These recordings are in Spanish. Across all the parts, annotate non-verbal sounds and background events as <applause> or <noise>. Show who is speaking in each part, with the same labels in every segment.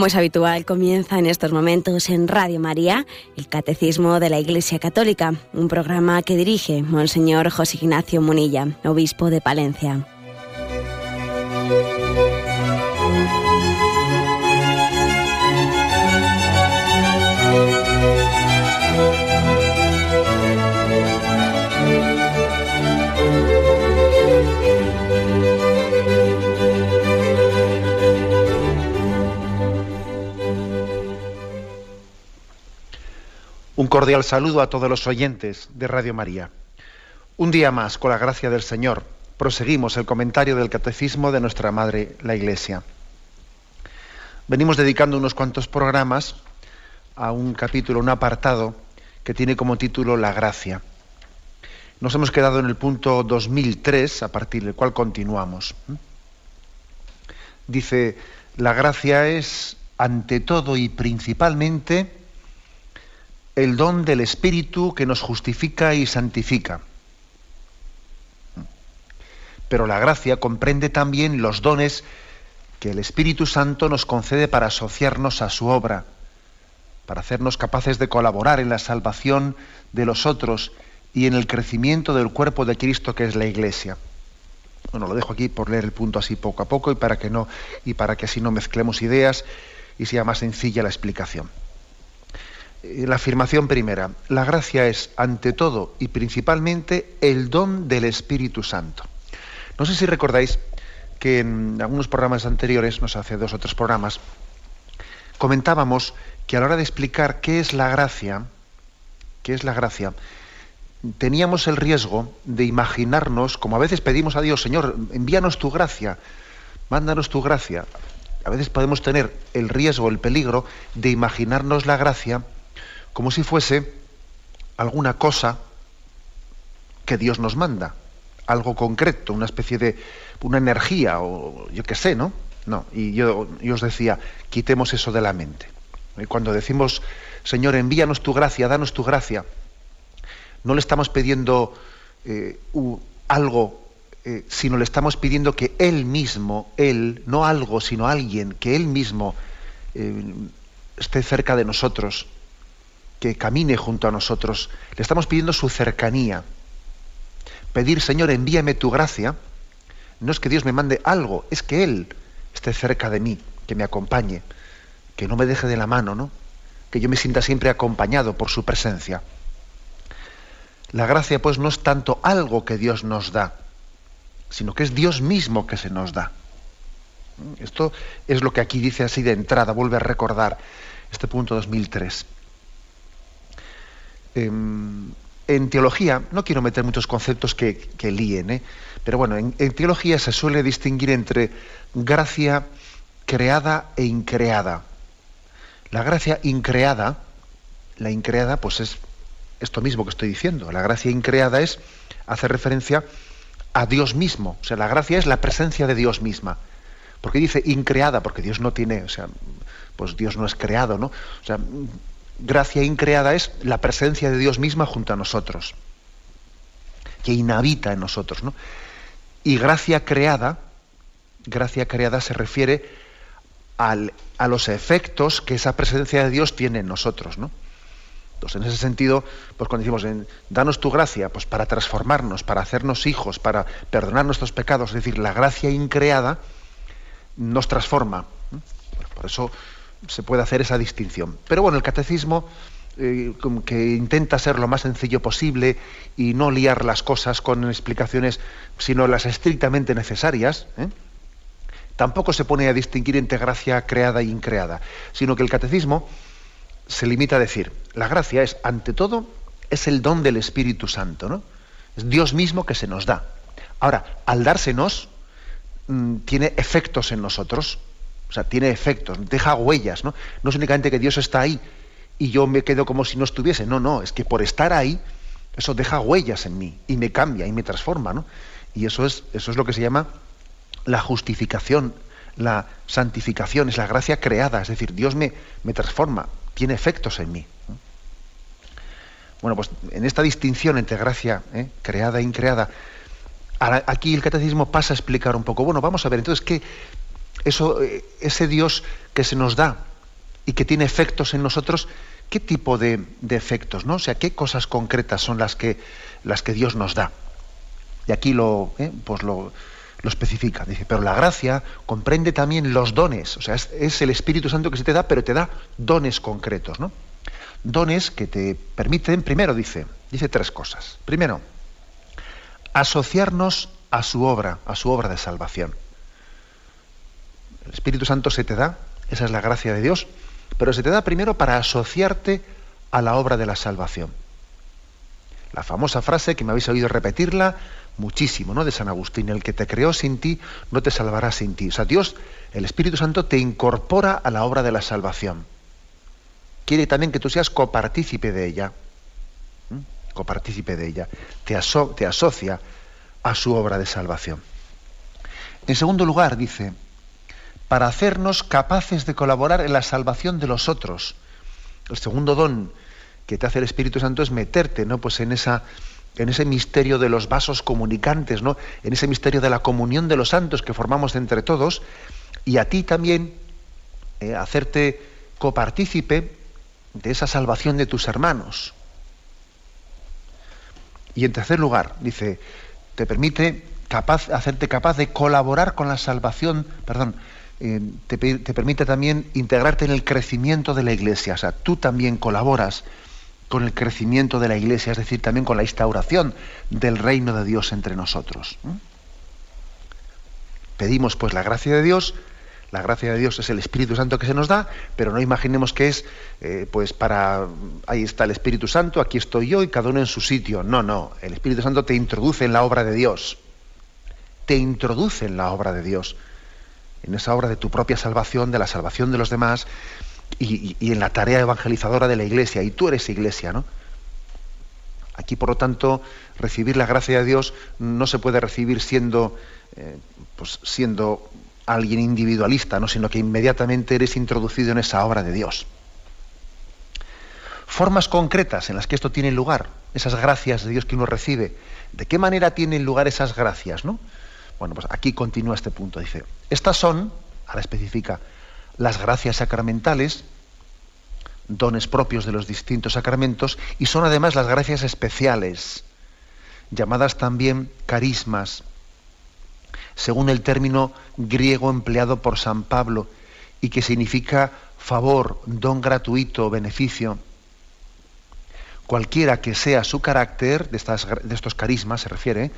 Speaker 1: Como es habitual, comienza en estos momentos en Radio María el Catecismo de la Iglesia Católica, un programa que dirige Monseñor José Ignacio Munilla, obispo de Palencia.
Speaker 2: Cordial saludo a todos los oyentes de Radio María. Un día más, con la gracia del Señor, proseguimos el comentario del Catecismo de nuestra Madre, la Iglesia. Venimos dedicando unos cuantos programas a un capítulo, un apartado, que tiene como título La gracia. Nos hemos quedado en el punto 2003, a partir del cual continuamos. Dice, la gracia es, ante todo y principalmente, el don del Espíritu que nos justifica y santifica. Pero la gracia comprende también los dones que el Espíritu Santo nos concede para asociarnos a su obra, para hacernos capaces de colaborar en la salvación de los otros y en el crecimiento del cuerpo de Cristo que es la Iglesia. Bueno, lo dejo aquí por leer el punto así poco a poco y para que no y para que así no mezclemos ideas y sea más sencilla la explicación. Eh, la afirmación primera, la gracia es ante todo y principalmente el don del Espíritu Santo. No sé si recordáis que en algunos programas anteriores, no sé, hace dos o tres programas, comentábamos que a la hora de explicar qué es la gracia, qué es la gracia, teníamos el riesgo de imaginarnos, como a veces pedimos a Dios, Señor, envíanos tu gracia, mándanos tu gracia. A veces podemos tener el riesgo, el peligro de imaginarnos la gracia como si fuese alguna cosa que Dios nos manda, algo concreto, una especie de una energía o yo qué sé, ¿no? No, y yo, os decía, quitemos eso de la mente. Y cuando decimos, Señor, envíanos tu gracia, danos tu gracia, no le estamos pidiendo eh, algo, eh, sino le estamos pidiendo que Él mismo, Él, no algo, sino alguien, que Él mismo eh, esté cerca de nosotros, que camine junto a nosotros. Le estamos pidiendo su cercanía. Pedir, Señor, envíame tu gracia, no es que Dios me mande algo, es que Él esté cerca de mí, que me acompañe, que no me deje de la mano, ¿no? Que yo me sienta siempre acompañado por su presencia. La gracia, pues, no es tanto algo que Dios nos da, sino que es Dios mismo que se nos da. Esto es lo que aquí dice así de entrada, vuelve a recordar este punto 2003. Em, en teología, no quiero meter muchos conceptos que, que líen, ¿eh? pero bueno, en, teología se suele distinguir entre gracia creada e increada. La gracia increada, la increada, pues es esto mismo que estoy diciendo. La gracia increada es hacer referencia a Dios mismo. O sea, la gracia es la presencia de Dios misma. ¿Por qué dice increada? Porque Dios no tiene, o sea, pues Dios no es creado, ¿no? O sea, gracia increada es la presencia de Dios misma junto a nosotros, que inhabita en nosotros. ¿no? Y gracia creada, gracia creada se refiere a los efectos que esa presencia de Dios tiene en nosotros. ¿no? Entonces, en ese sentido, pues cuando decimos, danos tu gracia, pues para transformarnos, para hacernos hijos, para perdonar nuestros pecados, es decir, la gracia increada nos transforma. Por eso se puede hacer esa distinción. Pero bueno, el catecismo, eh, que intenta ser lo más sencillo posible y no liar las cosas con explicaciones, sino las estrictamente necesarias, ¿eh? tampoco se pone a distinguir entre gracia creada e increada, sino que el catecismo se limita a decir, la gracia es, ante todo, es el don del Espíritu Santo, ¿no? Es Dios mismo que se nos da. Ahora, al dársenos, mm, tiene efectos en nosotros. O sea, tiene efectos, deja huellas, ¿no? No es únicamente que Dios está ahí y yo me quedo como si no estuviese. No, no, es que por estar ahí, eso deja huellas en mí y me cambia y me transforma, ¿no? Y eso es, eso es lo que se llama la justificación, la santificación, es la gracia creada, es decir, Dios me, me transforma, tiene efectos en mí. Bueno, pues en esta distinción entre gracia ¿eh? creada e increada, aquí el catecismo pasa a explicar un poco, bueno, vamos a ver, entonces, ¿qué, eso, eh, ese Dios que se nos da y que tiene efectos en nosotros, ¿qué tipo de, efectos? ¿no? O sea, ¿qué cosas concretas son las que, las que Dios nos da? Y aquí lo, eh, pues lo, lo, especifica. Dice, pero la gracia comprende también los dones. O sea, es, el Espíritu Santo que se te da, pero te da dones concretos, ¿no? Dones que te permiten, primero dice, dice tres cosas. Primero, asociarnos a su obra, a su obra de salvación. El Espíritu Santo se te da, esa es la gracia de Dios, pero se te da primero para asociarte a la obra de la salvación. La famosa frase que me habéis oído repetirla muchísimo, ¿no? De San Agustín, el que te creó sin ti no te salvará sin ti. O sea, Dios, el Espíritu Santo te incorpora a la obra de la salvación. Quiere también que tú seas copartícipe de ella. Copartícipe de ella. Te, te asocia a su obra de salvación. En segundo lugar, dice, para hacernos capaces de colaborar en la salvación de los otros. El segundo don que te hace el Espíritu Santo es meterte ¿no? pues en, esa, en ese misterio de los vasos comunicantes, ¿no? en ese misterio de la comunión de los santos que formamos entre todos, y a ti también eh, hacerte copartícipe de esa salvación de tus hermanos. Y en tercer lugar, dice, te permite capaz, hacerte capaz de colaborar con la salvación, perdón, eh, te, permite también integrarte en el crecimiento de la iglesia. O sea, tú también colaboras con el crecimiento de la iglesia, es decir, también con la instauración del reino de Dios entre nosotros. Pedimos pues la gracia de Dios, la gracia de Dios es el Espíritu Santo que se nos da, pero no imaginemos que es eh, pues para ahí está el Espíritu Santo, aquí estoy yo y cada uno en su sitio. No, no, el Espíritu Santo te introduce en la obra de Dios. Te introduce en la obra de Dios en esa obra de tu propia salvación, de la salvación de los demás y, en la tarea evangelizadora de la iglesia. Y tú eres iglesia, ¿no? Aquí, por lo tanto, recibir la gracia de Dios no se puede recibir siendo, eh, pues, siendo alguien individualista, ¿no? sino que inmediatamente eres introducido en esa obra de Dios. Formas concretas en las que esto tiene lugar, esas gracias de Dios que uno recibe. ¿De qué manera tienen lugar esas gracias? ¿no? Bueno, pues aquí continúa este punto. Dice, estas son, ahora especifica, las gracias sacramentales, dones propios de los distintos sacramentos, y son además las gracias especiales, llamadas también carismas, según el término griego empleado por San Pablo, y que significa favor, don gratuito, beneficio. Cualquiera que sea su carácter, de, de estos carismas se refiere,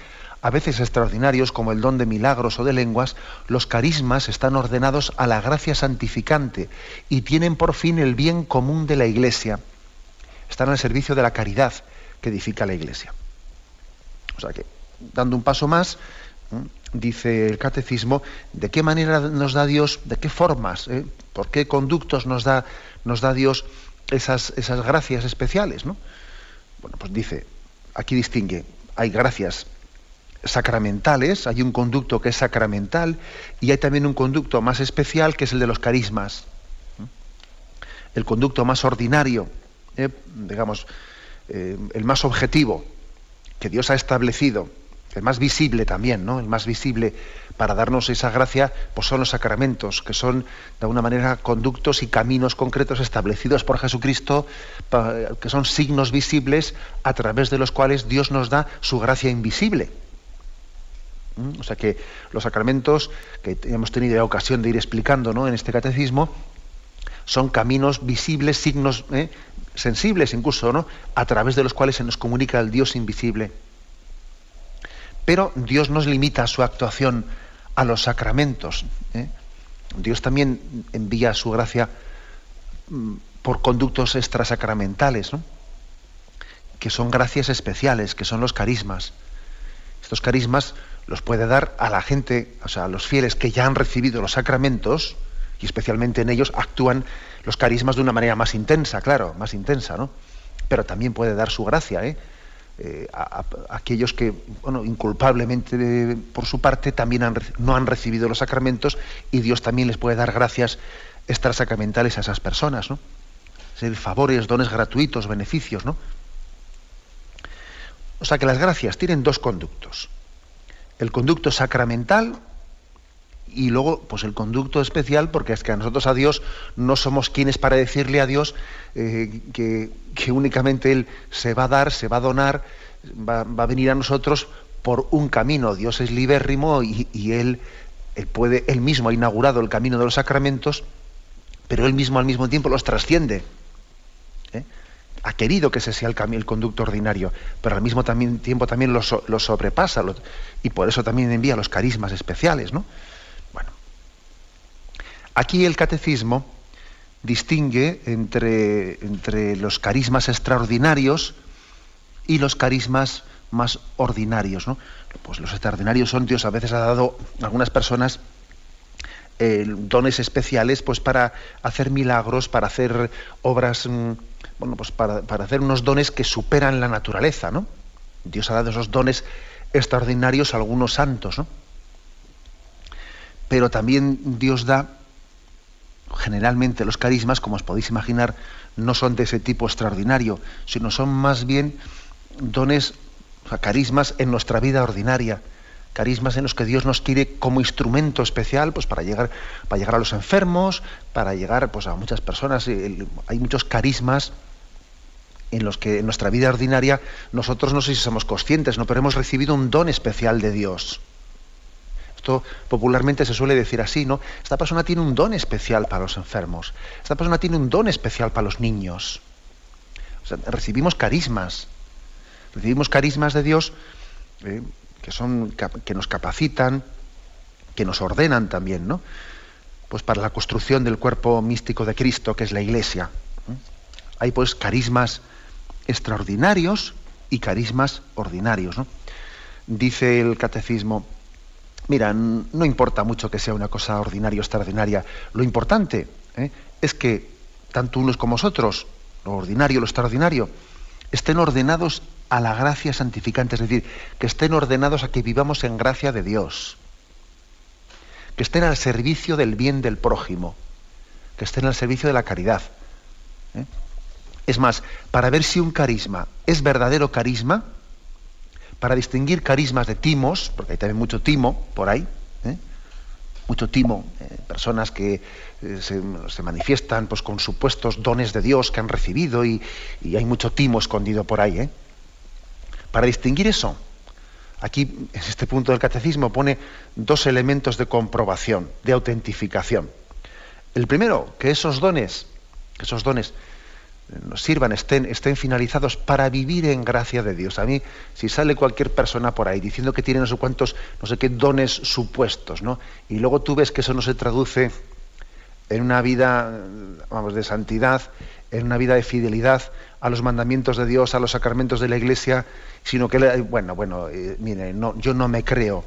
Speaker 2: a veces extraordinarios como el don de milagros o de lenguas, los carismas están ordenados a la gracia santificante y tienen por fin el bien común de la Iglesia. Están al servicio de la caridad que edifica la Iglesia. O sea que, dando un paso más, dice el catecismo, de qué manera nos da Dios, de qué formas, ¿eh? por qué conductos nos da, Dios esas, esas gracias especiales. ¿no? Bueno, pues dice, aquí distingue, hay gracias sacramentales, hay un conducto que es sacramental y hay también un conducto más especial que es el de los carismas. El conducto más ordinario, eh, digamos, eh, el más objetivo que Dios ha establecido, el más visible también, ¿no? El más visible para darnos esa gracia, pues son los sacramentos, que son de alguna manera conductos y caminos concretos establecidos por Jesucristo, que son signos visibles a través de los cuales Dios nos da su gracia invisible. O sea que los sacramentos que hemos tenido la ocasión de ir explicando ¿no? en este catecismo son caminos visibles, signos ¿eh? sensibles incluso, ¿no? a través de los cuales se nos comunica el Dios invisible. Pero Dios nos limita su actuación a los sacramentos. ¿eh? Dios también envía su gracia por conductos extrasacramentales, ¿no? que son gracias especiales, que son los carismas. Estos carismas los puede dar a la gente, o sea, a los fieles que ya han recibido los sacramentos, y especialmente en ellos actúan los carismas de una manera más intensa, claro, más intensa, ¿no? Pero también puede dar su gracia, ¿eh? eh a, aquellos que, bueno, inculpablemente por su parte también no han recibido los sacramentos y Dios también les puede dar gracias extrasacramentales a esas personas, ¿no? favores, dones gratuitos, beneficios, ¿no? O sea que las gracias tienen dos conductos el conducto sacramental y luego pues el conducto especial porque es que a nosotros a Dios no somos quienes para decirle a Dios eh, que, únicamente él se va a dar se va a donar va, a venir a nosotros por un camino Dios es libérrimo y, y él, él, puede él mismo ha inaugurado el camino de los sacramentos pero él mismo al mismo tiempo los trasciende ¿eh? Ha querido que ese sea el, el conducto ordinario, pero al mismo tiempo también lo, sobrepasa y por eso también envía los carismas especiales. ¿no? Bueno, aquí el catecismo distingue entre, entre los carismas extraordinarios y los carismas más ordinarios. ¿no? Pues los extraordinarios son, Dios a veces ha dado a algunas personas eh, dones especiales pues para hacer milagros, para hacer obras, mm, bueno, pues para, hacer unos dones que superan la naturaleza, ¿no? Dios ha dado esos dones extraordinarios a algunos santos, ¿no? Pero también Dios da, generalmente los carismas, como os podéis imaginar, no son de ese tipo extraordinario, sino son más bien dones, o sea, carismas en nuestra vida ordinaria carismas en los que Dios nos quiere como instrumento especial pues para llegar para llegar a los enfermos para llegar pues a muchas personas. Hay muchos carismas en los que en nuestra vida ordinaria nosotros no sé si somos conscientes no pero hemos recibido un don especial de Dios. Esto popularmente se suele decir así no esta persona tiene un don especial para los enfermos. Esta persona tiene un don especial para los niños. Recibimos carismas. Recibimos carismas de Dios eh, que, son, que nos capacitan, que nos ordenan también, ¿no? Pues para la construcción del cuerpo místico de Cristo, que es la Iglesia. Hay pues carismas extraordinarios y carismas ordinarios. ¿no? Dice el catecismo, mira, no importa mucho que sea una cosa ordinaria o extraordinaria, lo importante ¿eh? es que tanto unos como otros, lo ordinario, lo extraordinario, estén ordenados a la gracia santificante, es decir, que estén ordenados a que vivamos en gracia de Dios, que estén al servicio del bien del prójimo, que estén al servicio de la caridad. ¿eh? Es más, para ver si un carisma es verdadero carisma, para distinguir carismas de timos, porque hay también mucho timo por ahí, ¿eh? mucho timo, eh, personas que se, manifiestan pues, con supuestos dones de Dios que han recibido y, hay mucho timo escondido por ahí. Para distinguir eso, aquí en este punto del catecismo pone dos elementos de comprobación, de autentificación. El primero, que esos dones, esos dones eh, nos sirvan, estén, estén finalizados para vivir en gracia de Dios. A mí, si sale cualquier persona por ahí diciendo que tiene no sé cuántos, no sé qué dones supuestos, ¿no? Y luego tú ves que eso no se traduce en una vida, vamos, de santidad, en una vida de fidelidad a los mandamientos de Dios, a los sacramentos de la Iglesia, sino que, bueno, bueno, eh, mire, no, yo no me creo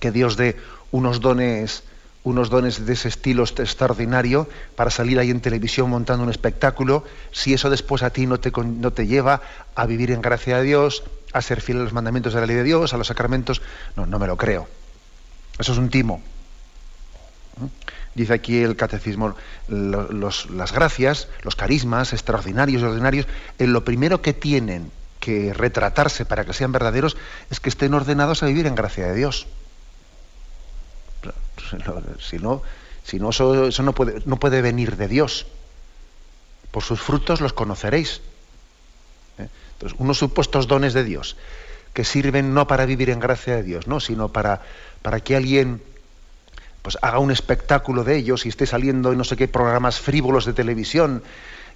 Speaker 2: que Dios dé unos dones, unos dones de ese estilo extraordinario para salir ahí en televisión montando un espectáculo, si eso después a ti no te, no te lleva a vivir en gracia de Dios, a ser fiel a los mandamientos de la ley de Dios, a los sacramentos, no, no me lo creo. Eso es un timo. ¿Mm? Dice aquí el catecismo, las gracias, los carismas extraordinarios y ordinarios, en lo primero que tienen que retratarse para que sean verdaderos es que estén ordenados a vivir en gracia de Dios. <laughs> Si no, si no eso, no, puede, no puede venir de Dios. Por sus frutos los conoceréis. ¿Eh? Entonces, unos supuestos dones de Dios que sirven no para vivir en gracia de Dios, ¿no? sino para, para que alguien pues haga un espectáculo de ellos y esté saliendo en no sé qué programas frívolos de televisión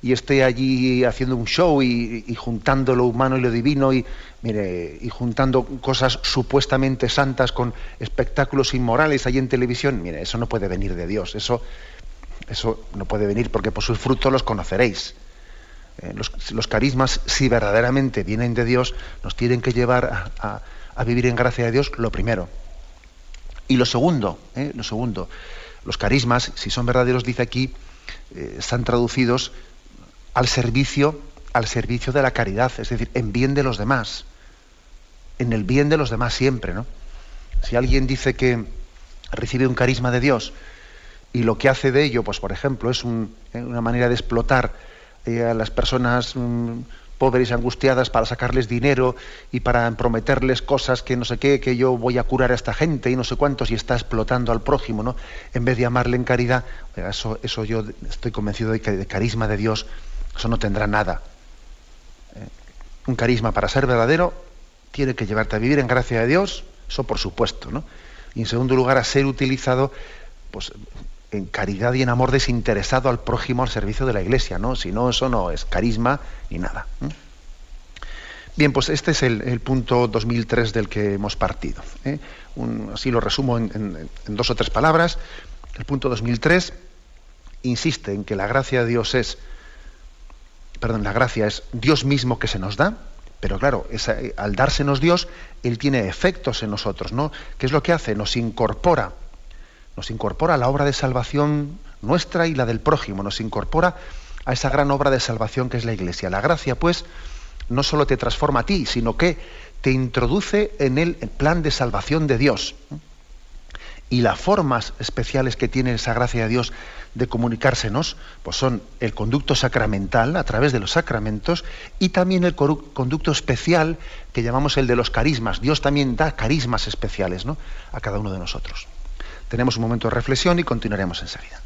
Speaker 2: y esté allí haciendo un show y, juntando lo humano y lo divino y mire y juntando cosas supuestamente santas con espectáculos inmorales allí en televisión mire eso no puede venir de Dios eso eso no puede venir porque por sus frutos los conoceréis. Eh, los, carismas si verdaderamente vienen de Dios nos tienen que llevar a vivir en gracia de Dios lo primero y lo segundo, ¿eh? lo segundo, los carismas, si son verdaderos, dice aquí, eh, están traducidos al servicio, al servicio de la caridad, es decir, en bien de los demás, en el bien de los demás siempre, ¿no? Si alguien dice que recibe un carisma de Dios y lo que hace de ello, pues por ejemplo, es ¿eh? una manera de explotar a las personas mm, pobres angustiadas para sacarles dinero y para prometerles cosas que no sé qué, que yo voy a curar a esta gente y no sé cuántos y está explotando al prójimo, ¿no? En vez de amarle en caridad, eso, eso yo estoy convencido de que de carisma de Dios eso no tendrá nada. ¿eh? Un carisma para ser verdadero tiene que llevarte a vivir en gracia de Dios, eso por supuesto, ¿no? Y en segundo lugar a ser utilizado pues en caridad y en amor desinteresado al prójimo al servicio de la iglesia, ¿no? Si no, eso no es carisma ni nada. Bien, pues este es el, punto 2003 del que hemos partido. ¿eh? así lo resumo en, dos o tres palabras. El punto 2003 insiste en que la gracia de Dios es, perdón, la gracia es Dios mismo que se nos da, pero claro, al dársenos Dios, Él tiene efectos en nosotros, ¿no? ¿Qué es lo que hace? Nos incorpora nos incorpora a la obra de salvación nuestra y la del prójimo, nos incorpora a esa gran obra de salvación que es la Iglesia. La gracia, pues, no solo te transforma a ti, sino que te introduce en el plan de salvación de Dios. Y las formas especiales que tiene esa gracia de Dios de comunicársenos, pues son el conducto sacramental a través de los sacramentos y también el conducto especial que llamamos el de los carismas. Dios también da carismas especiales ¿no? a cada uno de nosotros. Tenemos un momento de reflexión y continuaremos enseguida.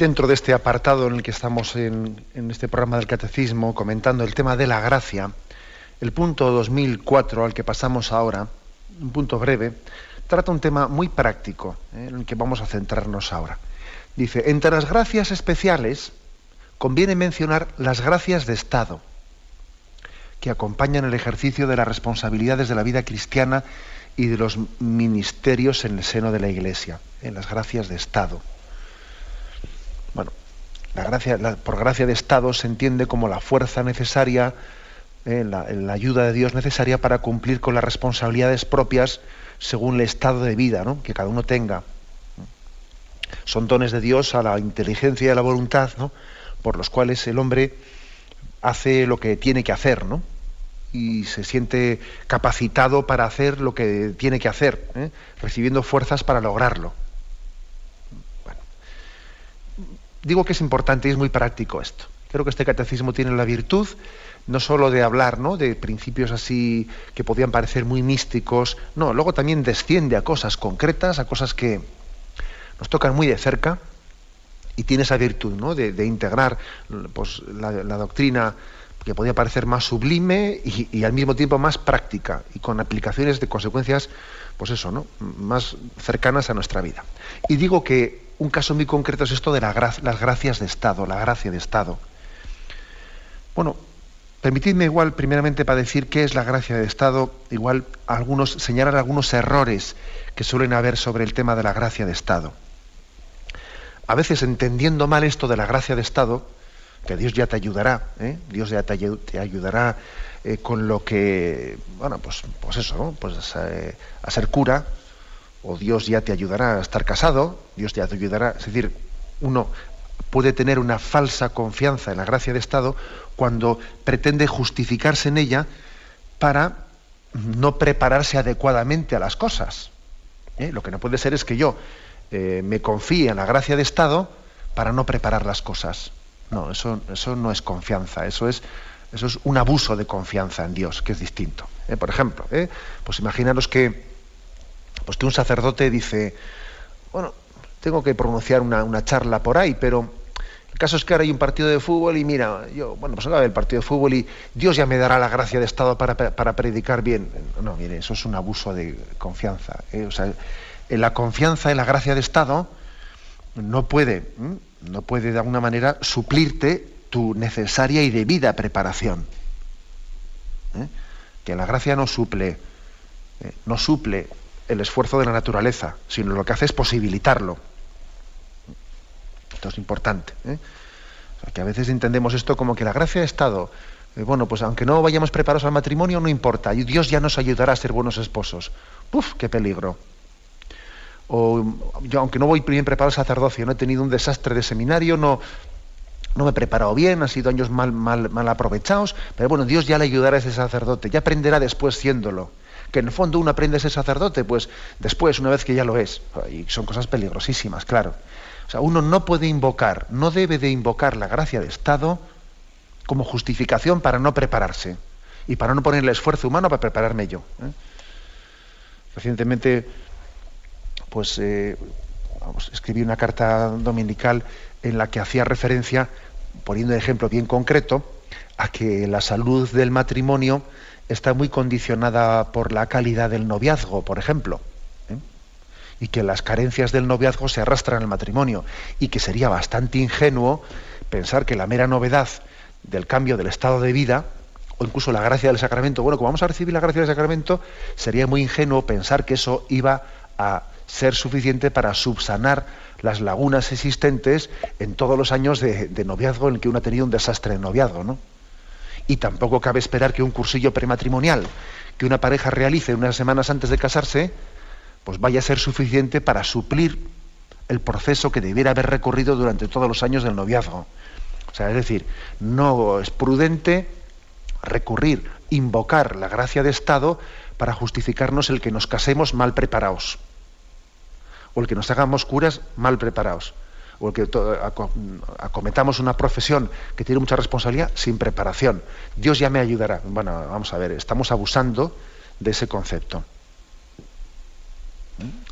Speaker 2: Dentro de este apartado en el que estamos en, este programa del Catecismo comentando el tema de la gracia, el punto 2004 al que pasamos ahora, un punto breve, trata un tema muy práctico ¿eh? en el que vamos a centrarnos ahora. Dice, entre las gracias especiales, conviene mencionar las gracias de Estado que acompañan el ejercicio de las responsabilidades de la vida cristiana y de los ministerios en el seno de la Iglesia, en las gracias de Estado. La gracia, por gracia de Estado se entiende como la fuerza necesaria, eh, la, ayuda de Dios necesaria para cumplir con las responsabilidades propias según el estado de vida que cada uno tenga. Son dones de Dios a la inteligencia y a la voluntad, por los cuales el hombre hace lo que tiene que hacer, ¿no? y se siente capacitado para hacer lo que tiene que hacer, ¿eh? recibiendo fuerzas para lograrlo. Digo que es importante y es muy práctico esto. Creo que este catecismo tiene la virtud no solo de hablar ¿no? de principios así que podían parecer muy místicos, no, luego también desciende a cosas concretas, a cosas que nos tocan muy de cerca y tiene esa virtud ¿no? de, integrar pues, la, doctrina que podía parecer más sublime y, al mismo tiempo más práctica y con aplicaciones de consecuencias, pues eso, ¿no? Más cercanas a nuestra vida. Y digo que un caso muy concreto es esto de las gracias de Estado, la gracia de Estado. Bueno, permitidme igual, primeramente, para decir qué es la gracia de Estado, igual algunos, señalar algunos errores que suelen haber sobre el tema de la gracia de Estado. A veces, entendiendo mal esto de la gracia de Estado, que Dios ya te ayudará, ¿eh? Dios ya te, ayudará eh, con lo que, bueno, pues, pues eso, pues eh, a ser cura, o Dios ya te ayudará a estar casado, Dios te ayudará, es decir, uno puede tener una falsa confianza en la gracia de Estado cuando pretende justificarse en ella para no prepararse adecuadamente a las cosas. Lo que no puede ser es que yo me confíe en la gracia de Estado para no preparar las cosas. No, eso, eso no es confianza, eso es, eso es un abuso de confianza en Dios, que es distinto. ¿eh? Por ejemplo, ¿eh? pues imaginaros que, pues que un sacerdote dice, bueno, tengo que pronunciar una, charla por ahí, pero el caso es que ahora hay un partido de fútbol y mira, yo, bueno, pues ahora el partido de fútbol y Dios ya me dará la gracia de Estado para, predicar bien. No, mire, eso es un abuso de confianza. ¿eh? O sea, la confianza en la gracia de Estado no puede no puede de alguna manera suplirte tu necesaria y debida preparación. ¿Eh? Que la gracia no suple, ¿eh? no suple el esfuerzo de la naturaleza, sino lo que hace es posibilitarlo. Esto es importante. ¿eh? que a veces entendemos esto como que la gracia ha estado, bueno, pues aunque no vayamos preparados al matrimonio, no importa, Dios ya nos ayudará a ser buenos esposos. ¡Puf! ¡Qué peligro! o yo aunque no voy bien preparado al sacerdocio, no he tenido un desastre de seminario, no, no me he preparado bien, han sido años mal, mal, mal aprovechados, pero bueno, Dios ya le ayudará a ese sacerdote, ya aprenderá después siéndolo. Que en el fondo uno aprende a ser sacerdote, pues después, una vez que ya lo es. Y son cosas peligrosísimas, claro. O sea, uno no puede invocar, no debe de invocar la gracia de Estado como justificación para no prepararse y para no poner el esfuerzo humano para prepararme yo. ¿eh? Recientemente pues eh, escribí una carta dominical en la que hacía referencia, poniendo un ejemplo bien concreto, a que la salud del matrimonio está muy condicionada por la calidad del noviazgo, por ejemplo, ¿eh? y que las carencias del noviazgo se arrastran al matrimonio, y que sería bastante ingenuo pensar que la mera novedad del cambio del estado de vida, o incluso la gracia del sacramento, bueno, como vamos a recibir la gracia del sacramento, sería muy ingenuo pensar que eso iba a ser suficiente para subsanar las lagunas existentes en todos los años de, noviazgo en el que uno ha tenido un desastre de noviazgo, ¿no? Y tampoco cabe esperar que un cursillo prematrimonial que una pareja realice unas semanas antes de casarse, pues vaya a ser suficiente para suplir el proceso que debiera haber recorrido durante todos los años del noviazgo. O sea, es decir, no es prudente recurrir, invocar la gracia de Estado para justificarnos el que nos casemos mal preparados o el que nos hagamos curas mal preparados, o el que acometamos una profesión que tiene mucha responsabilidad sin preparación. Dios ya me ayudará. Bueno, vamos a ver, estamos abusando de ese concepto.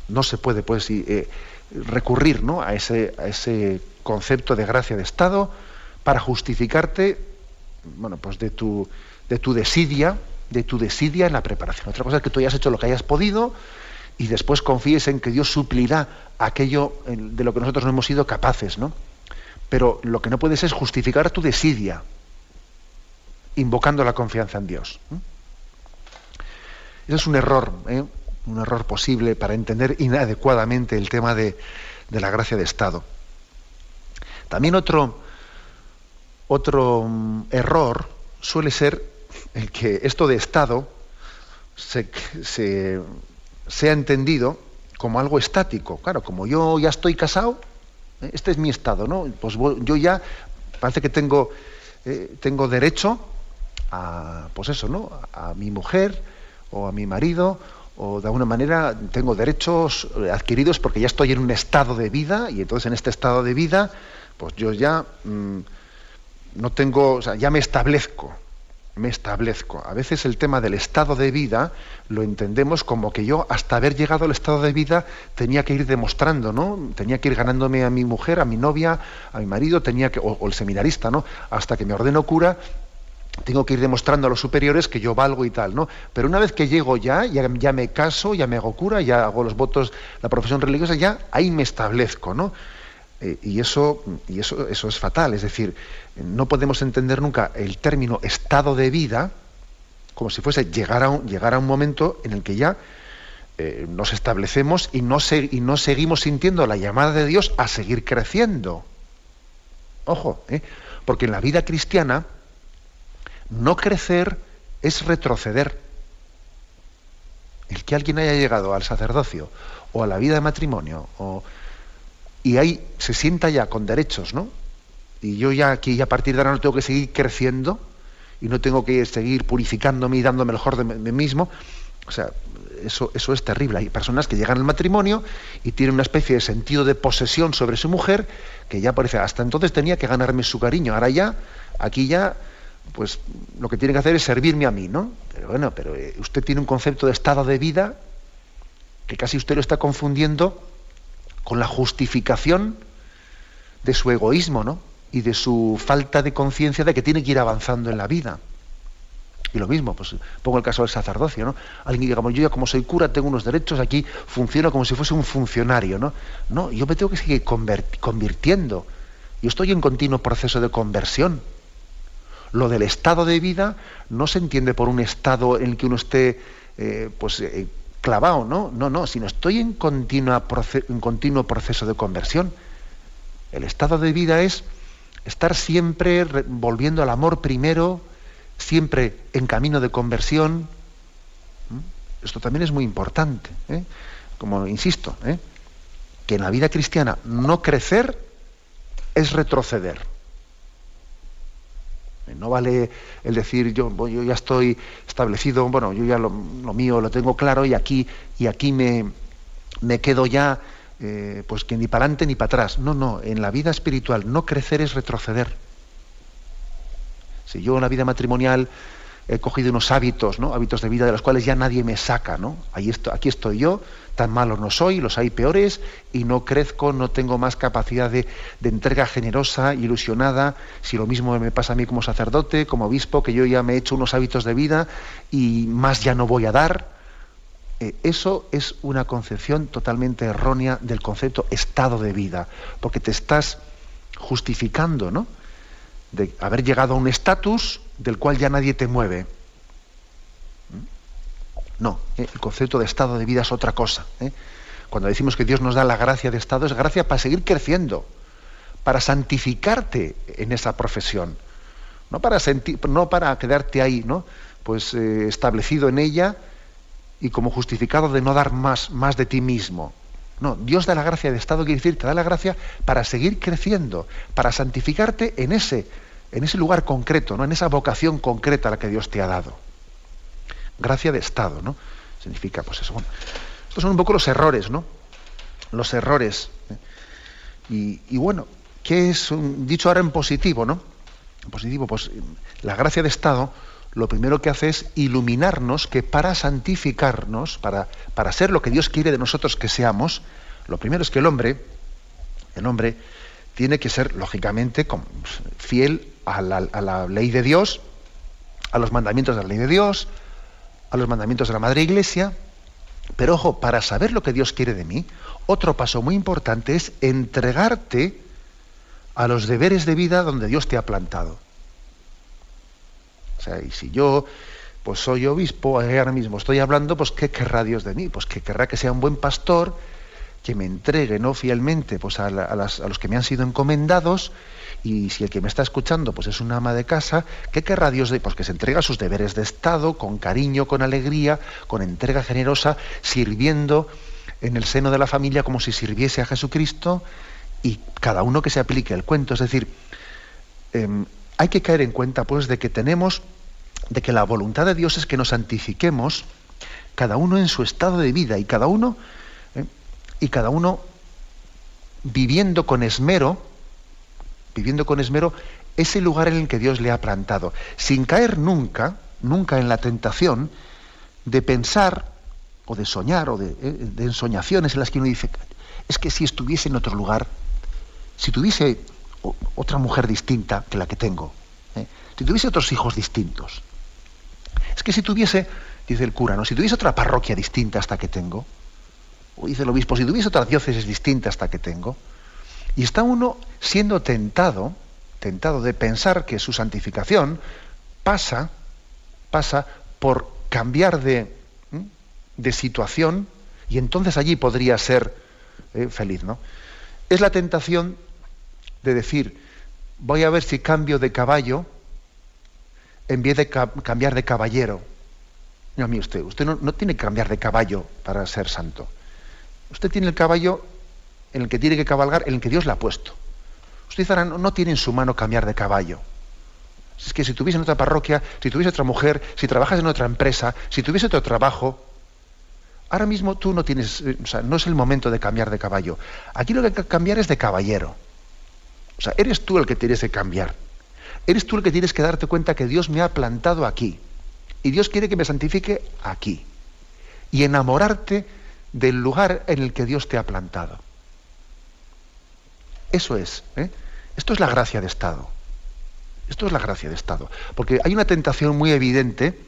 Speaker 2: No se puede pues, eh, recurrir ¿no? a, ese, a ese concepto de gracia de Estado para justificarte bueno, pues de, tu, de tu desidia, de tu desidia en la preparación. Otra cosa es que tú hayas hecho lo que hayas podido, y después confíes en que Dios suplirá aquello de lo que nosotros no hemos sido capaces, ¿no? pero lo que no puedes es justificar tu desidia, invocando la confianza en Dios. Ese es un error, ¿eh? un error posible para entender inadecuadamente el tema de, la gracia de Estado. También otro, otro mm, error suele ser el que esto de Estado se, ha entendido como algo estático. Claro, como yo ya estoy casado, ¿eh? este es mi estado, ¿no? Pues yo ya parece que tengo, eh, tengo derecho a, pues eso, ¿no? A mi mujer o a mi marido o de alguna manera tengo derechos adquiridos porque ya estoy en un estado de vida y entonces en este estado de vida pues yo ya mm, no tengo, o sea, ya me establezco, me establezco. A veces el tema del estado de vida lo entendemos como que yo hasta haber llegado al estado de vida tenía que ir demostrando, ¿no? Tenía que ir ganándome a mi mujer, a mi novia, a mi marido, tenía que, o, o el seminarista, ¿no? Hasta que me ordeno cura, tengo que ir demostrando a los superiores que yo valgo y tal, ¿no? Pero una vez que llego ya, ya, me caso, ya me hago cura, ya hago los votos, la profesión religiosa, ya ahí me establezco, ¿no? Eh, y eso, y eso, eso es fatal, es decir, no podemos entender nunca el término estado de vida como si fuese llegar a un, llegar a un momento en el que ya eh, nos establecemos y no, y no seguimos sintiendo la llamada de Dios a seguir creciendo. Ojo, ¿eh? porque en la vida cristiana, no crecer es retroceder. El que alguien haya llegado al sacerdocio o a la vida de matrimonio y ahí se sienta ya con derechos, ¿no? Y yo ya aquí a partir de ahora no tengo que seguir creciendo y no tengo que seguir purificándome y dándome mejor de mí mismo. O sea, eso, eso es terrible. Hay personas que llegan al matrimonio y tienen una especie de sentido de posesión sobre su mujer que ya parece, hasta entonces tenía que ganarme su cariño. Ahora ya, aquí ya pues lo que tiene que hacer es servirme a mí, ¿no? Pero bueno, pero eh, usted tiene un concepto de estado de vida que casi usted lo está confundiendo con la justificación de su egoísmo, ¿no? Y de su falta de conciencia de que tiene que ir avanzando en la vida. Y lo mismo, pues pongo el caso del sacerdocio, ¿no? Alguien que digamos, yo ya como soy cura tengo unos derechos, aquí funciono como si fuese un funcionario, ¿no? No, yo me tengo que seguir convirtiendo. Yo estoy en continuo proceso de conversión. Lo del estado de vida no se entiende por un estado en el que uno esté eh, pues, eh, clavado, ¿no? No, no, sino estoy en, continua en continuo proceso de conversión. El estado de vida es estar siempre volviendo al amor primero, siempre en camino de conversión. Esto también es muy importante. ¿eh? Como insisto, que en la vida cristiana no crecer es retroceder. No vale el decir yo, yo ya estoy establecido, bueno, yo ya lo, mío lo tengo claro y aquí, y aquí me, me quedo ya, eh, pues que ni para adelante ni para atrás. No, no, en la vida espiritual no crecer es retroceder. Si yo en la vida matrimonial he cogido unos hábitos, ¿no? hábitos de vida de los cuales ya nadie me saca, ¿no? Ahí estoy, aquí estoy yo, tan malo no soy, los hay peores, y no crezco, no tengo más capacidad de, entrega generosa, ilusionada, si lo mismo me pasa a mí como sacerdote, como obispo, que yo ya me he hecho unos hábitos de vida y más ya no voy a dar. Eh, eso es una concepción totalmente errónea del concepto estado de vida, porque te estás justificando, ¿no? De haber llegado a un estatus del cual ya nadie te mueve no, eh, el concepto de estado de vida es otra cosa. ¿eh? Cuando decimos que Dios nos da la gracia de estado, es gracia para seguir creciendo, para santificarte en esa profesión, no para, no para quedarte ahí, ¿no? pues eh, establecido en ella y como justificado de no dar más, más de ti mismo. No, Dios da la gracia de estado, quiere decir, te da la gracia para seguir creciendo, para santificarte en ese, en ese lugar concreto, ¿no? en esa vocación concreta a la que Dios te ha dado gracia de Estado, ¿no? Significa, pues eso. Bueno, estos son un poco los errores, ¿no? Los errores. ¿eh? Y, bueno, ¿qué es un, dicho ahora en positivo, ¿no? En positivo, pues la gracia de Estado lo primero que hace es iluminarnos que para santificarnos, para, para ser lo que Dios quiere de nosotros que seamos, lo primero es que el hombre, el hombre, tiene que ser, lógicamente, fiel a la, a la ley de Dios, a los mandamientos de la ley de Dios, a los mandamientos de la Madre Iglesia, pero ojo, para saber lo que Dios quiere de mí, otro paso muy importante es entregarte a los deberes de vida donde Dios te ha plantado. O sea, y si yo pues soy obispo, ahora mismo estoy hablando, pues ¿qué querrá Dios de mí? Pues que querrá que sea un buen pastor, que me entregue no fielmente pues, a, los que me han sido encomendados, y si el que me está escuchando pues es una ama de casa, ¿qué querrá Dios de Pues que se entrega a sus deberes de Estado, con cariño, con alegría, con entrega generosa, sirviendo en el seno de la familia como si sirviese a Jesucristo, y cada uno que se aplique el cuento. Es decir, em, hay que caer en cuenta pues de que tenemos de que la voluntad de Dios es que nos santifiquemos cada uno en su estado de vida y cada uno ¿eh? y cada uno viviendo con esmero viviendo con esmero ese lugar en el que Dios le ha plantado sin caer nunca nunca en la tentación de pensar o de soñar o de, ¿eh? de ensoñaciones en las que uno dice es que si estuviese en otro lugar si tuviese otra mujer distinta que la que tengo ¿eh? si tuviese otros hijos distintos es que si tuviese, dice el cura, ¿no? si tuviese otra parroquia distinta hasta que tengo, o dice el obispo, si tuviese otra diócesis distinta hasta que tengo, y está uno siendo tentado, tentado de pensar que su santificación pasa, pasa por cambiar de, de situación, y entonces allí podría ser eh, feliz, ¿no? Es la tentación de decir, voy a ver si cambio de caballo en vez de cambiar de caballero. No, mire usted, usted no, tiene que cambiar de caballo para ser santo. Usted tiene el caballo en el que tiene que cabalgar, en el que Dios le ha puesto. Usted no, no tiene en su mano cambiar de caballo. Es que si tuviese en otra parroquia, si tuviese otra mujer, si trabajas en otra empresa, si tuviese otro trabajo, ahora mismo tú no tienes, eh, o sea, no es el momento de cambiar de caballo. Aquí lo que hay que cambiar es de caballero. O sea, eres tú el que tienes que cambiar. Eres tú el que tienes que darte cuenta que Dios me ha plantado aquí. Y Dios quiere que me santifique aquí. Y enamorarte del lugar en el que Dios te ha plantado. Eso es. ¿eh? Esto es la gracia de Estado. Esto es la gracia de Estado. Porque hay una tentación muy evidente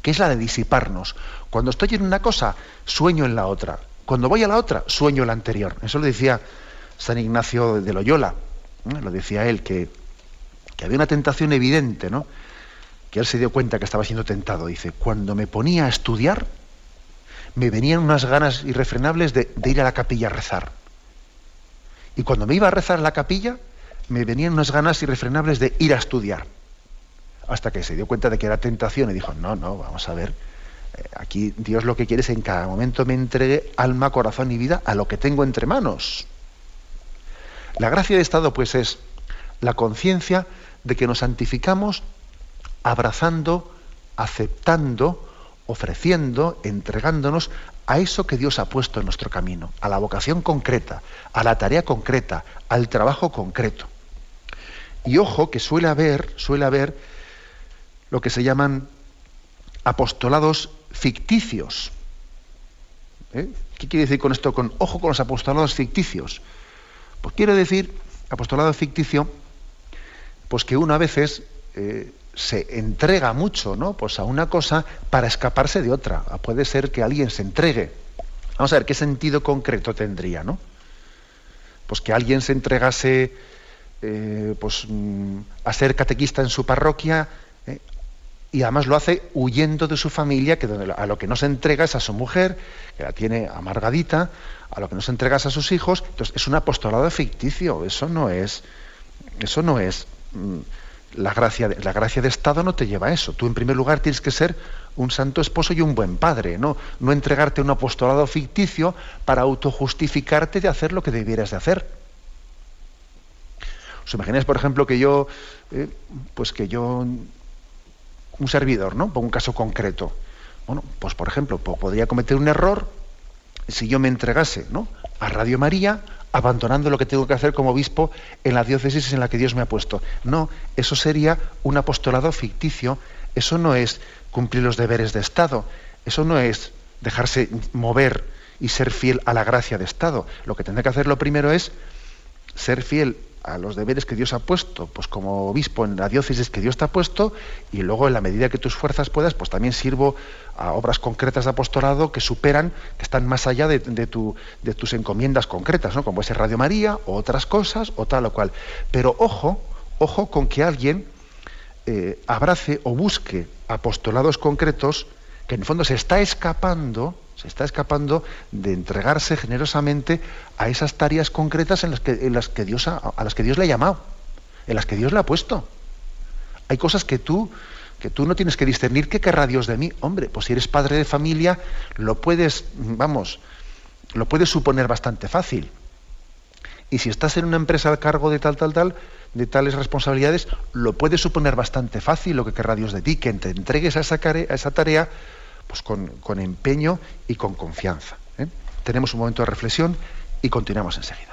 Speaker 2: que es la de disiparnos. Cuando estoy en una cosa, sueño en la otra. Cuando voy a la otra, sueño en la anterior. Eso lo decía San Ignacio de Loyola. Lo decía él, que que había una tentación evidente, ¿no? Que él se dio cuenta que estaba siendo tentado. Dice, cuando me ponía a estudiar, me venían unas ganas irrefrenables de, ir a la capilla a rezar. Y cuando me iba a rezar a la capilla, me venían unas ganas irrefrenables de ir a estudiar. Hasta que se dio cuenta de que era tentación y dijo, no, no, vamos a ver, eh, aquí Dios lo que quiere es en cada momento me entregue alma, corazón y vida a lo que tengo entre manos. La gracia de Estado, pues, es la conciencia de que nos santificamos abrazando, aceptando, ofreciendo, entregándonos a eso que Dios ha puesto en nuestro camino, a la vocación concreta, a la tarea concreta, al trabajo concreto. Y ojo que suele haber, suele haber lo que se llaman apostolados ficticios. ¿Eh? ¿Qué quiere decir con esto? Con ojo con los apostolados ficticios. Pues quiere decir, apostolado ficticio, pues que uno a veces eh, se entrega mucho ¿no? pues a una cosa para escaparse de otra. Puede ser que alguien se entregue. Vamos a ver qué sentido concreto tendría, ¿no? Pues que alguien se entregase eh, pues, mm, a ser catequista en su parroquia ¿eh? y además lo hace huyendo de su familia, que a lo que no se entrega es a su mujer, que la tiene amargadita, a lo que no se entrega es a sus hijos. Entonces es un apostolado ficticio, eso no es, eso no es Mm, la gracia, de, la gracia de Estado no te lleva a eso. Tú en primer lugar tienes que ser un santo esposo y un buen padre, no, no entregarte un apostolado ficticio para autojustificarte de hacer lo que debieras de hacer. ¿Os imagináis, por ejemplo, que yo, eh, pues que yo, un servidor, ¿no? Por un caso concreto. Bueno, pues por ejemplo, podría cometer un error si yo me entregase, ¿no? A Radio María, abandonando lo que tengo que hacer como obispo en la diócesis en la que Dios me ha puesto. No, eso sería un apostolado ficticio, eso no es cumplir los deberes de Estado, eso no es dejarse mover y ser fiel a la gracia de Estado. Lo que tendré que hacer lo primero es ser fiel a los deberes que Dios ha puesto, pues como obispo en la diócesis que Dios te ha puesto, y luego en la medida que tus fuerzas puedas, pues también sirvo a obras concretas de apostolado que superan, que están más allá de, tu, de tus encomiendas concretas, ¿no? Como ese Radio María, o otras cosas, o tal o cual. Pero ojo, ojo con que alguien eh, abrace o busque apostolados concretos que en el fondo se está escapando, se está escapando de entregarse generosamente a esas tareas concretas en las que, en las que a las que Dios le ha llamado, en las que Dios le ha puesto. Hay cosas que tú, que tú no tienes que discernir qué querrá Dios de mí. Hombre, pues si eres padre de familia, lo puedes, vamos, lo puedes suponer bastante fácil. Y si estás en una empresa al cargo de tal, tal, tal, de tales responsabilidades, lo puedes suponer bastante fácil lo que querrá Dios de ti, que te entregues a a esa tarea pues con, empeño y con confianza. ¿eh? Tenemos un momento de reflexión y continuamos enseguida.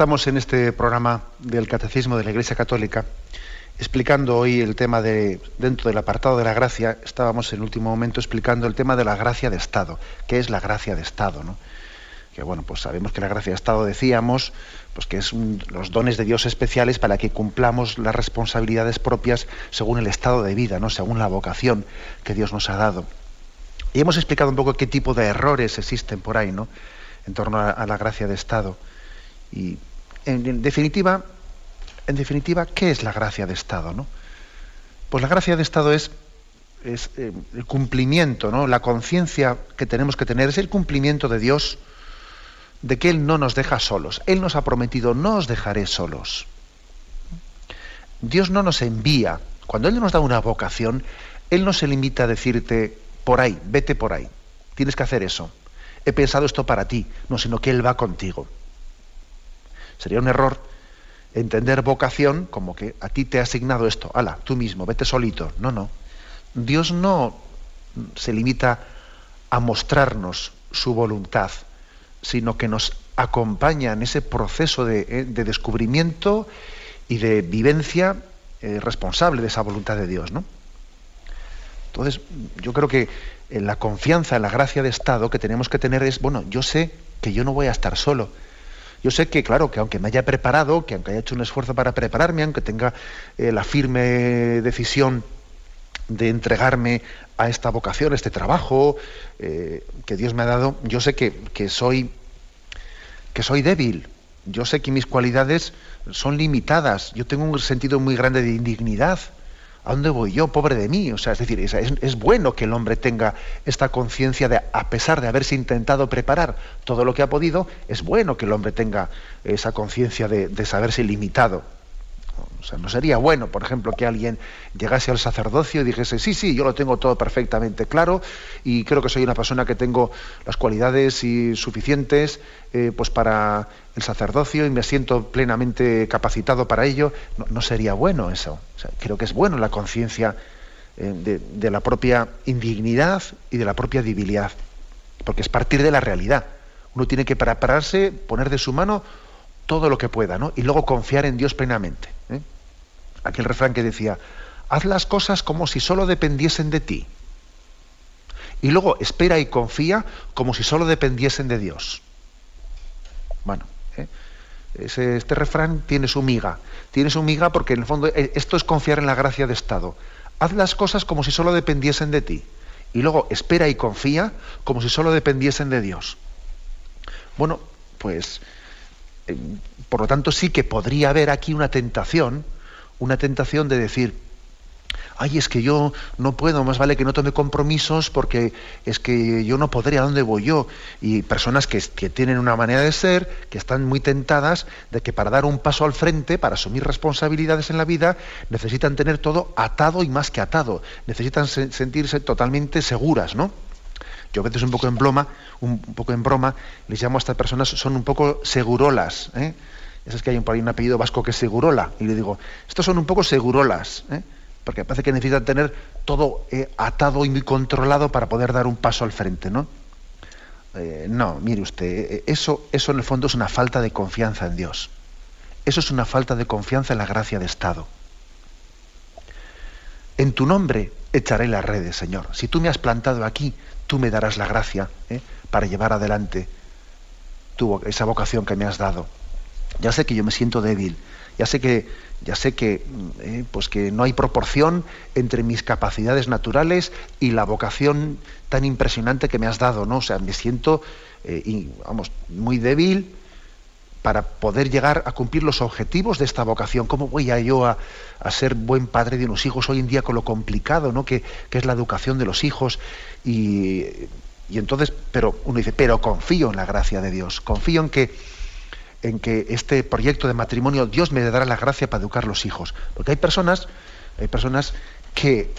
Speaker 2: Estamos en este programa del Catecismo de la Iglesia Católica explicando hoy el tema de, dentro del apartado de la gracia, estábamos en el último momento explicando el tema de la gracia de Estado. ¿Qué es la gracia de Estado? Que bueno, pues sabemos que la gracia de Estado, decíamos, pues que es los dones de Dios especiales para que cumplamos las responsabilidades propias según el estado de vida, ¿no? según la vocación que Dios nos ha dado. Y hemos explicado un poco qué tipo de errores existen por ahí, ¿no? En torno a la gracia de Estado. Y en, definitiva, en definitiva, ¿qué es la gracia de Estado? ¿no? Pues la gracia de Estado es, es eh, el cumplimiento, ¿no? la conciencia que tenemos que tener es el cumplimiento de Dios de que Él no nos deja solos. Él nos ha prometido, no os dejaré solos. Dios no nos envía. Cuando Él nos da una vocación, Él no se limita a decirte, por ahí, vete por ahí, tienes que hacer eso. He pensado esto para ti, no, sino que Él va contigo. Sería un error entender vocación como que a ti te ha asignado esto, ala, tú mismo, vete solito. No, no. Dios no se limita a mostrarnos su voluntad, sino que nos acompaña en ese proceso de, eh, descubrimiento y de vivencia eh, responsable de esa voluntad de Dios. ¿no? Entonces, yo creo que en la confianza, en la gracia de Estado que tenemos que tener es, bueno, yo sé que yo no voy a estar solo, yo sé que, claro, que aunque me haya preparado, que aunque haya hecho un esfuerzo para prepararme, aunque tenga eh, la firme decisión de entregarme a esta vocación, a este trabajo eh, que Dios me ha dado, yo sé que, soy que soy débil. Yo sé que mis cualidades son limitadas. Yo tengo un sentido muy grande de indignidad. ¿A dónde voy yo, pobre de mí? O sea, es decir, es, bueno que el hombre tenga esta conciencia de, a pesar de haberse intentado preparar todo lo que ha podido, es bueno que el hombre tenga esa conciencia de, saberse limitado. O sea, no sería bueno, por ejemplo, que alguien llegase al sacerdocio y dijese, sí, sí, yo lo tengo todo perfectamente claro y creo que soy una persona que tengo las cualidades y suficientes eh, pues para el sacerdocio y me siento plenamente capacitado para ello. No, sería bueno eso. creo que es bueno la conciencia eh, de, de la propia indignidad y de la propia debilidad, porque es partir de la realidad. Uno tiene que prepararse, poner de su mano todo lo que pueda, ¿no? Y luego confiar en Dios plenamente. ¿eh? Aquel refrán que decía, haz las cosas como si solo dependiesen de ti. Y luego espera y confía como si solo dependiesen de Dios. Bueno, ¿eh? este refrán tiene su miga. Tiene su miga porque en el fondo eh, esto es confiar en la gracia de Estado. Haz las cosas como si solo dependiesen de ti. Y luego espera y confía como si solo dependiesen de Dios. Bueno, pues por lo tanto sí que podría haber aquí una tentación, una tentación de decir, ay, es que yo no puedo, más vale que no tome compromisos porque es que yo no podré, ¿a dónde voy yo? Y personas que, tienen una manera de ser, que están muy tentadas de que para dar un paso al frente, para asumir responsabilidades en la vida, necesitan tener todo atado y más que atado, necesitan sentirse totalmente seguras, ¿no? Yo a veces un poco en broma, un, poco en broma, les llamo a estas personas, son un poco segurolas. ¿eh? Es que hay un apellido vasco que es segurola. Y le digo, estos son un poco segurolas, ¿eh? porque parece que necesitan tener todo eh, atado y muy controlado para poder dar un paso al frente, ¿no? Eh, no, mire usted, eso, eso en el fondo es una falta de confianza en Dios. Eso es una falta de confianza en la gracia de Estado. En tu nombre echaré las redes, Señor. Si tú me has plantado aquí, tú me darás la gracia ¿eh? para llevar adelante esa vocación que me has dado. Ya sé que yo me siento débil, ya sé que, ya sé que, ¿eh? pues que no hay proporción entre mis capacidades naturales y la vocación tan impresionante que me has dado, ¿no? O sea, me siento, eh, vamos, muy débil, para poder llegar a cumplir los objetivos de esta vocación. ¿Cómo voy a yo a, ser buen padre de unos hijos hoy en día con lo complicado ¿no? que, es la educación de los hijos? Y, entonces, pero uno dice, pero confío en la gracia de Dios, confío en que, en que este proyecto de matrimonio Dios me dará la gracia para educar los hijos. Porque hay personas, hay personas que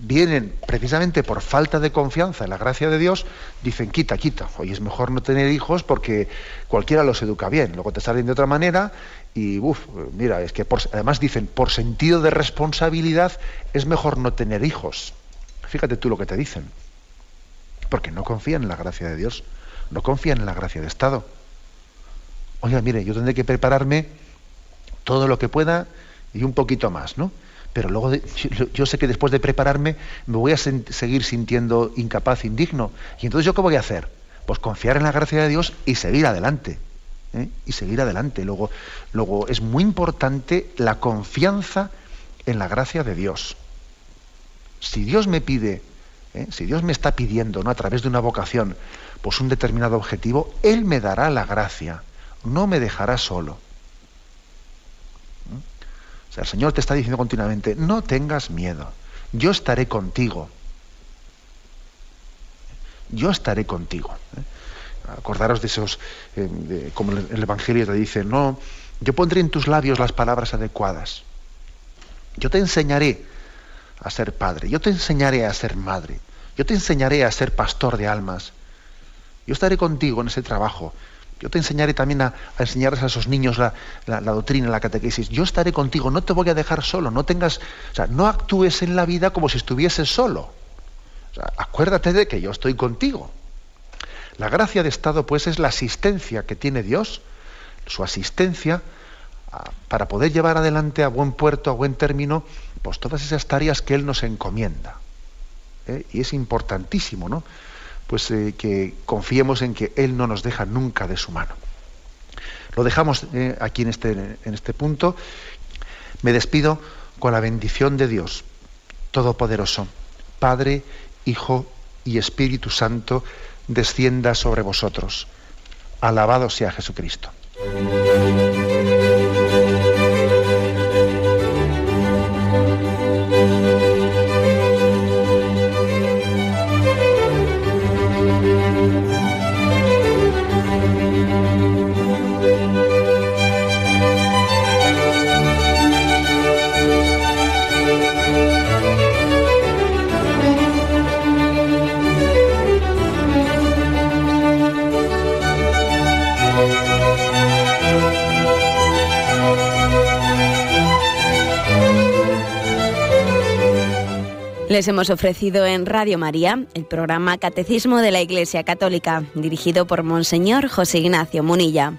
Speaker 2: vienen precisamente por falta de confianza en la gracia de Dios, dicen quita, quita. Hoy es mejor no tener hijos porque cualquiera los educa bien. Luego te salen de otra manera y, uff, mira, es que además dicen, por sentido de responsabilidad es mejor no tener hijos. Fíjate tú lo que te dicen. Porque no confían en la gracia de Dios, no confían en la gracia de Estado. Oiga, mire, yo tendré que prepararme todo lo que pueda y un poquito más, ¿no? Pero luego yo sé que después de prepararme me voy a seguir sintiendo incapaz, indigno. Y entonces yo qué voy a hacer? Pues confiar en la gracia de Dios y seguir adelante. ¿eh? Y seguir adelante. Luego, luego es muy importante la confianza en la gracia de Dios. Si Dios me pide, ¿eh? si Dios me está pidiendo, ¿no? a través de una vocación, pues un determinado objetivo, Él me dará la gracia, no me dejará solo el Señor te está diciendo continuamente, no tengas miedo, yo estaré contigo. Yo estaré contigo. ¿eh? Acordaros de esos, eh, como el Evangelio te dice, no, yo pondré en tus labios las palabras adecuadas. Yo te enseñaré a ser padre, yo te enseñaré a ser madre, yo te enseñaré a ser pastor de almas. Yo estaré contigo en ese trabajo. Yo te enseñaré también a, enseñarles a esos niños la, doctrina, la catequesis. Yo estaré contigo, no te voy a dejar solo, no tengas, o sea, no actúes en la vida como si estuvieses solo. acuérdate de que yo estoy contigo. La gracia de Estado, pues, es la asistencia que tiene Dios, su asistencia para poder llevar adelante a buen puerto, a buen término, pues todas esas tareas que Él nos encomienda. ¿eh? Y es importantísimo, ¿no? Pues eh, que confiemos en que Él no nos deja nunca de su mano. Lo dejamos eh, aquí en este, en este punto. Me despido con la bendición de Dios Todopoderoso, Padre, Hijo y Espíritu Santo, descienda sobre vosotros. Alabado sea Jesucristo.
Speaker 1: Les hemos ofrecido en Radio María el programa Catecismo de la Iglesia Católica, dirigido por Monseñor José Ignacio Munilla.